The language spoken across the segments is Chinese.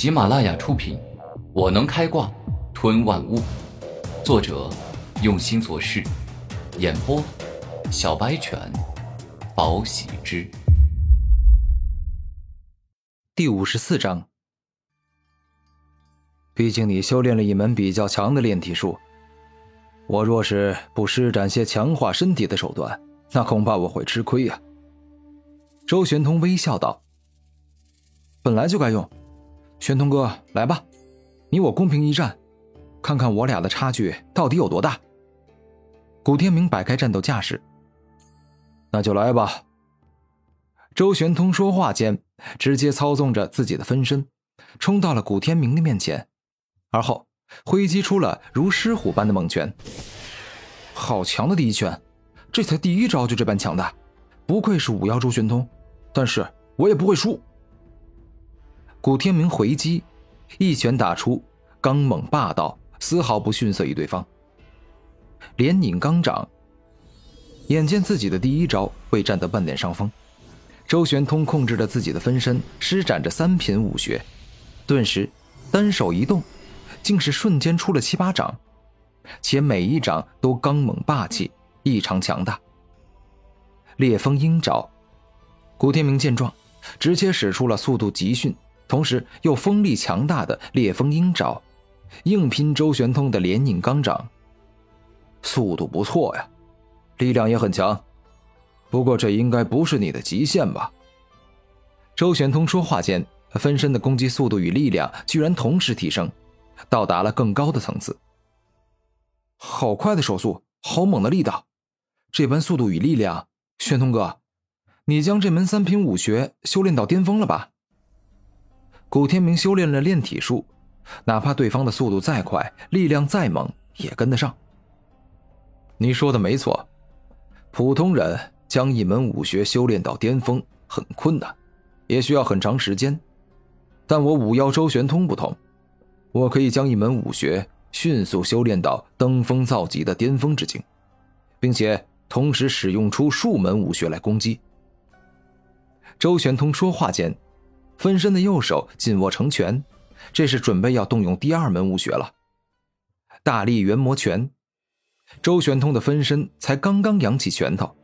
喜马拉雅出品，《我能开挂吞万物》，作者用心做事，演播小白犬，宝喜之。第五十四章。毕竟你修炼了一门比较强的炼体术，我若是不施展些强化身体的手段，那恐怕我会吃亏呀。周玄通微笑道：“本来就该用。”玄通哥，来吧，你我公平一战，看看我俩的差距到底有多大。古天明摆开战斗架势，那就来吧。周玄通说话间，直接操纵着自己的分身，冲到了古天明的面前，而后挥击出了如狮虎般的猛拳。好强的第一拳，这才第一招就这般强大，不愧是五妖周玄通，但是我也不会输。古天明回击，一拳打出，刚猛霸道，丝毫不逊色于对方。连拧钢掌。眼见自己的第一招未占得半点上风，周玄通控制着自己的分身，施展着三品武学，顿时单手一动，竟是瞬间出了七八掌，且每一掌都刚猛霸气，异常强大。烈风鹰爪，古天明见状，直接使出了速度极迅。同时又锋利强大的烈风鹰爪，硬拼周玄通的连拧钢掌。速度不错呀，力量也很强，不过这应该不是你的极限吧？周玄通说话间，分身的攻击速度与力量居然同时提升，到达了更高的层次。好快的手速，好猛的力道，这般速度与力量，玄通哥，你将这门三品武学修炼到巅峰了吧？古天明修炼了炼体术，哪怕对方的速度再快，力量再猛，也跟得上。你说的没错，普通人将一门武学修炼到巅峰很困难，也需要很长时间。但我五妖周玄通不同，我可以将一门武学迅速修炼到登峰造极的巅峰之境，并且同时使用出数门武学来攻击。周玄通说话间。分身的右手紧握成拳，这是准备要动用第二门武学了。大力元魔拳，周玄通的分身才刚刚扬起拳头，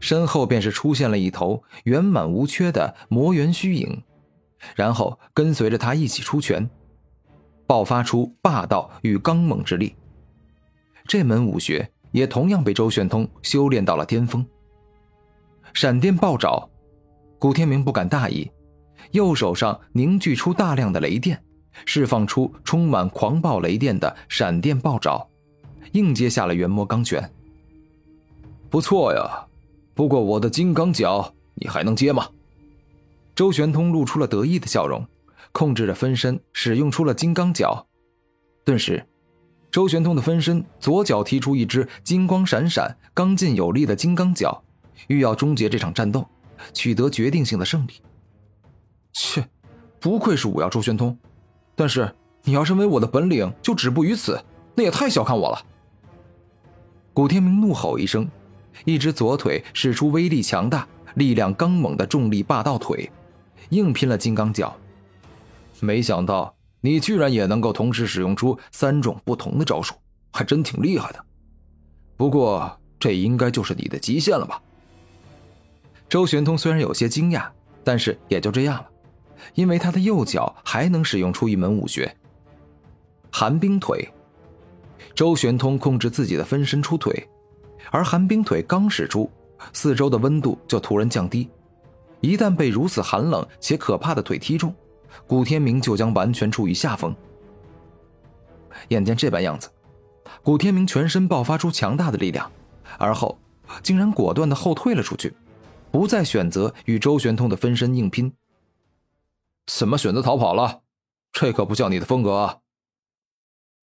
身后便是出现了一头圆满无缺的魔元虚影，然后跟随着他一起出拳，爆发出霸道与刚猛之力。这门武学也同样被周玄通修炼到了巅峰。闪电爆爪，古天明不敢大意。右手上凝聚出大量的雷电，释放出充满狂暴雷电的闪电暴爪，硬接下了元魔钢拳。不错呀，不过我的金刚脚你还能接吗？周玄通露出了得意的笑容，控制着分身使用出了金刚脚。顿时，周玄通的分身左脚踢出一只金光闪闪、刚劲有力的金刚脚，欲要终结这场战斗，取得决定性的胜利。切，不愧是五妖周玄通，但是你要认为我的本领就止步于此，那也太小看我了。古天明怒吼一声，一只左腿使出威力强大、力量刚猛的重力霸道腿，硬拼了金刚脚。没想到你居然也能够同时使用出三种不同的招数，还真挺厉害的。不过这应该就是你的极限了吧？周玄通虽然有些惊讶，但是也就这样了。因为他的右脚还能使用出一门武学——寒冰腿。周玄通控制自己的分身出腿，而寒冰腿刚使出，四周的温度就突然降低。一旦被如此寒冷且可怕的腿踢中，古天明就将完全处于下风。眼见这般样子，古天明全身爆发出强大的力量，而后竟然果断的后退了出去，不再选择与周玄通的分身硬拼。怎么选择逃跑了？这可不像你的风格啊！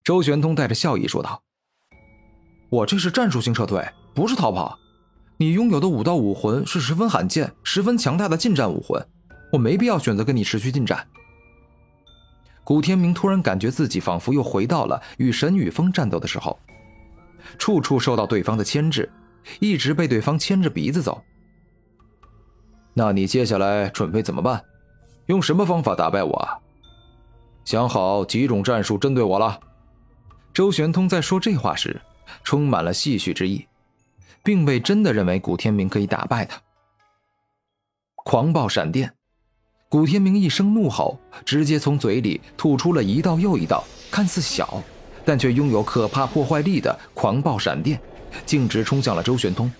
周玄通带着笑意说道：“我这是战术性撤退，不是逃跑。你拥有的武道武魂是十分罕见、十分强大的近战武魂，我没必要选择跟你持续近战。”古天明突然感觉自己仿佛又回到了与神与风战斗的时候，处处受到对方的牵制，一直被对方牵着鼻子走。那你接下来准备怎么办？用什么方法打败我？想好几种战术针对我了。周玄通在说这话时，充满了戏谑之意，并未真的认为古天明可以打败他。狂暴闪电，古天明一声怒吼，直接从嘴里吐出了一道又一道看似小，但却拥有可怕破坏力的狂暴闪电，径直冲向了周玄通。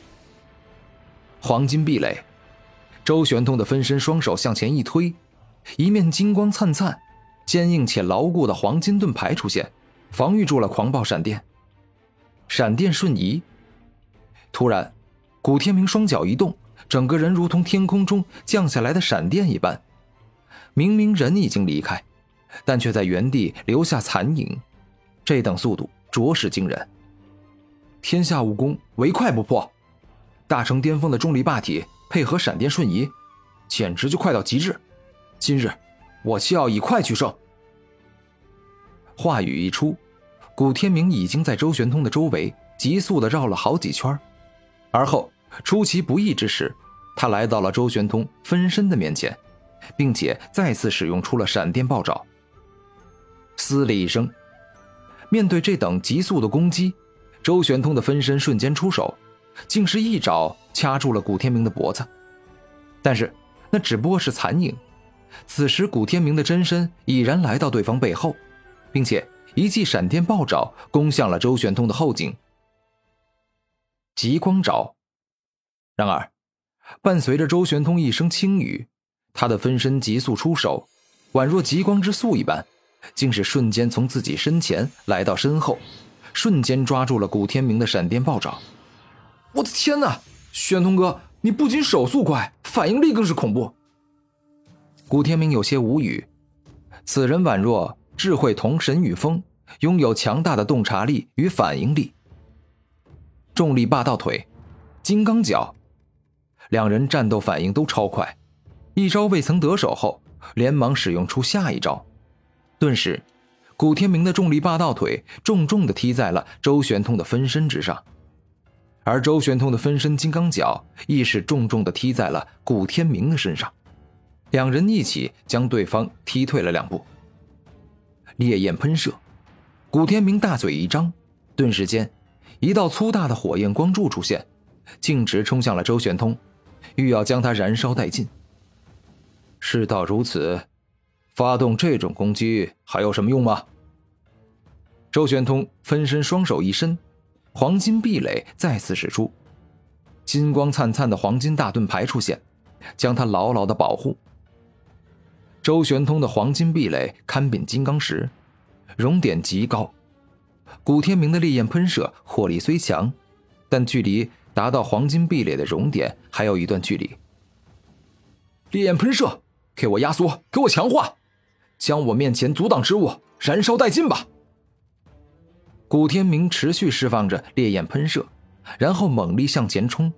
黄金壁垒，周玄通的分身双手向前一推，一面金光灿灿、坚硬且牢固的黄金盾牌出现，防御住了狂暴闪电。闪电瞬移。突然，古天明双脚一动，整个人如同天空中降下来的闪电一般。明明人已经离开，但却在原地留下残影，这等速度着实惊人。天下武功，唯快不破。大成巅峰的重力霸体配合闪电瞬移，简直就快到极致。今日，我需要以快取胜。话语一出，古天明已经在周玄通的周围急速的绕了好几圈，而后出其不意之时，他来到了周玄通分身的面前，并且再次使用出了闪电暴爪。嘶的一声，面对这等急速的攻击，周玄通的分身瞬间出手。竟是一爪掐住了古天明的脖子，但是那只不过是残影。此时古天明的真身已然来到对方背后，并且一记闪电暴爪攻向了周玄通的后颈。极光爪。然而，伴随着周玄通一声轻语，他的分身急速出手，宛若极光之速一般，竟是瞬间从自己身前来到身后，瞬间抓住了古天明的闪电暴爪。我的天哪，玄通哥，你不仅手速快，反应力更是恐怖。古天明有些无语，此人宛若智慧同神与风，拥有强大的洞察力与反应力。重力霸道腿，金刚脚，两人战斗反应都超快，一招未曾得手后，连忙使用出下一招，顿时，古天明的重力霸道腿重重的踢在了周玄通的分身之上。而周玄通的分身金刚脚亦是重重的踢在了古天明的身上，两人一起将对方踢退了两步。烈焰喷射，古天明大嘴一张，顿时间，一道粗大的火焰光柱出现，径直冲向了周玄通，欲要将他燃烧殆尽。事到如此，发动这种攻击还有什么用吗？周玄通分身双手一伸。黄金壁垒再次使出，金光灿灿的黄金大盾牌出现，将他牢牢的保护。周玄通的黄金壁垒堪比金刚石，熔点极高。古天明的烈焰喷射火力虽强，但距离达到黄金壁垒的熔点还有一段距离。烈焰喷射，给我压缩，给我强化，将我面前阻挡之物燃烧殆尽吧！古天明持续释放着烈焰喷射，然后猛力向前冲，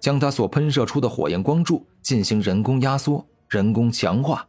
将他所喷射出的火焰光柱进行人工压缩、人工强化。